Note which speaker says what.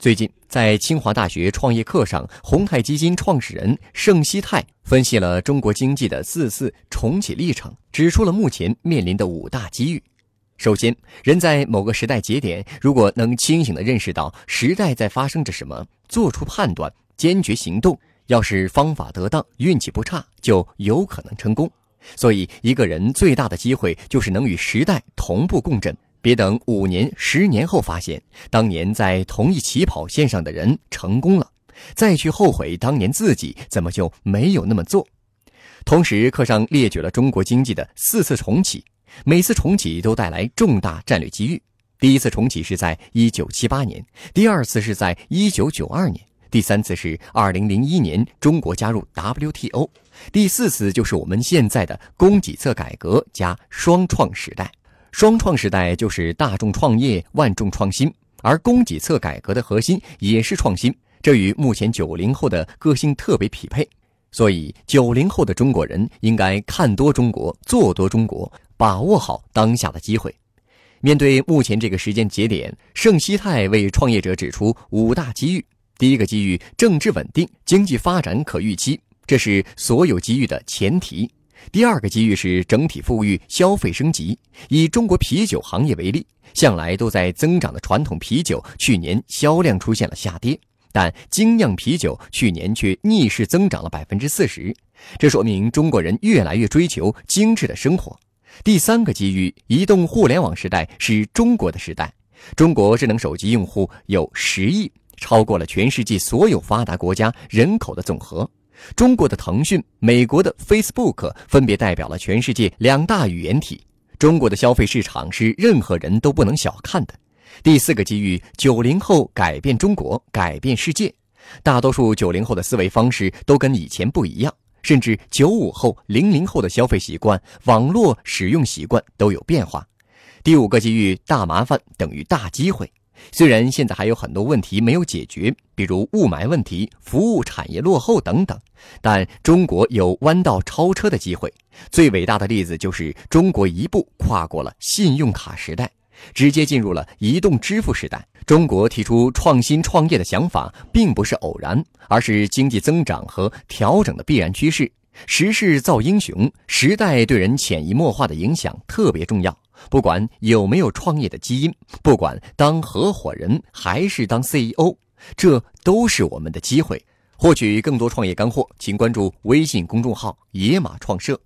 Speaker 1: 最近，在清华大学创业课上，宏泰基金创始人盛希泰分析了中国经济的四次重启历程，指出了目前面临的五大机遇。首先，人在某个时代节点，如果能清醒地认识到时代在发生着什么，做出判断，坚决行动，要是方法得当，运气不差，就有可能成功。所以，一个人最大的机会就是能与时代同步共振。别等五年、十年后发现当年在同一起跑线上的人成功了，再去后悔当年自己怎么就没有那么做。同时，课上列举了中国经济的四次重启，每次重启都带来重大战略机遇。第一次重启是在一九七八年，第二次是在一九九二年，第三次是二零零一年中国加入 WTO，第四次就是我们现在的供给侧改革加双创时代。双创时代就是大众创业、万众创新，而供给侧改革的核心也是创新，这与目前九零后的个性特别匹配。所以，九零后的中国人应该看多中国，做多中国，把握好当下的机会。面对目前这个时间节点，盛希泰为创业者指出五大机遇：第一个机遇，政治稳定，经济发展可预期，这是所有机遇的前提。第二个机遇是整体富裕、消费升级。以中国啤酒行业为例，向来都在增长的传统啤酒，去年销量出现了下跌，但精酿啤酒去年却逆势增长了百分之四十，这说明中国人越来越追求精致的生活。第三个机遇，移动互联网时代是中国的时代，中国智能手机用户有十亿，超过了全世界所有发达国家人口的总和。中国的腾讯、美国的 Facebook 分别代表了全世界两大语言体。中国的消费市场是任何人都不能小看的。第四个机遇：九零后改变中国，改变世界。大多数九零后的思维方式都跟以前不一样，甚至九五后、零零后的消费习惯、网络使用习惯都有变化。第五个机遇：大麻烦等于大机会。虽然现在还有很多问题没有解决，比如雾霾问题、服务产业落后等等，但中国有弯道超车的机会。最伟大的例子就是中国一步跨过了信用卡时代，直接进入了移动支付时代。中国提出创新创业的想法，并不是偶然，而是经济增长和调整的必然趋势。时势造英雄，时代对人潜移默化的影响特别重要。不管有没有创业的基因，不管当合伙人还是当 CEO，这都是我们的机会。获取更多创业干货，请关注微信公众号“野马创社”。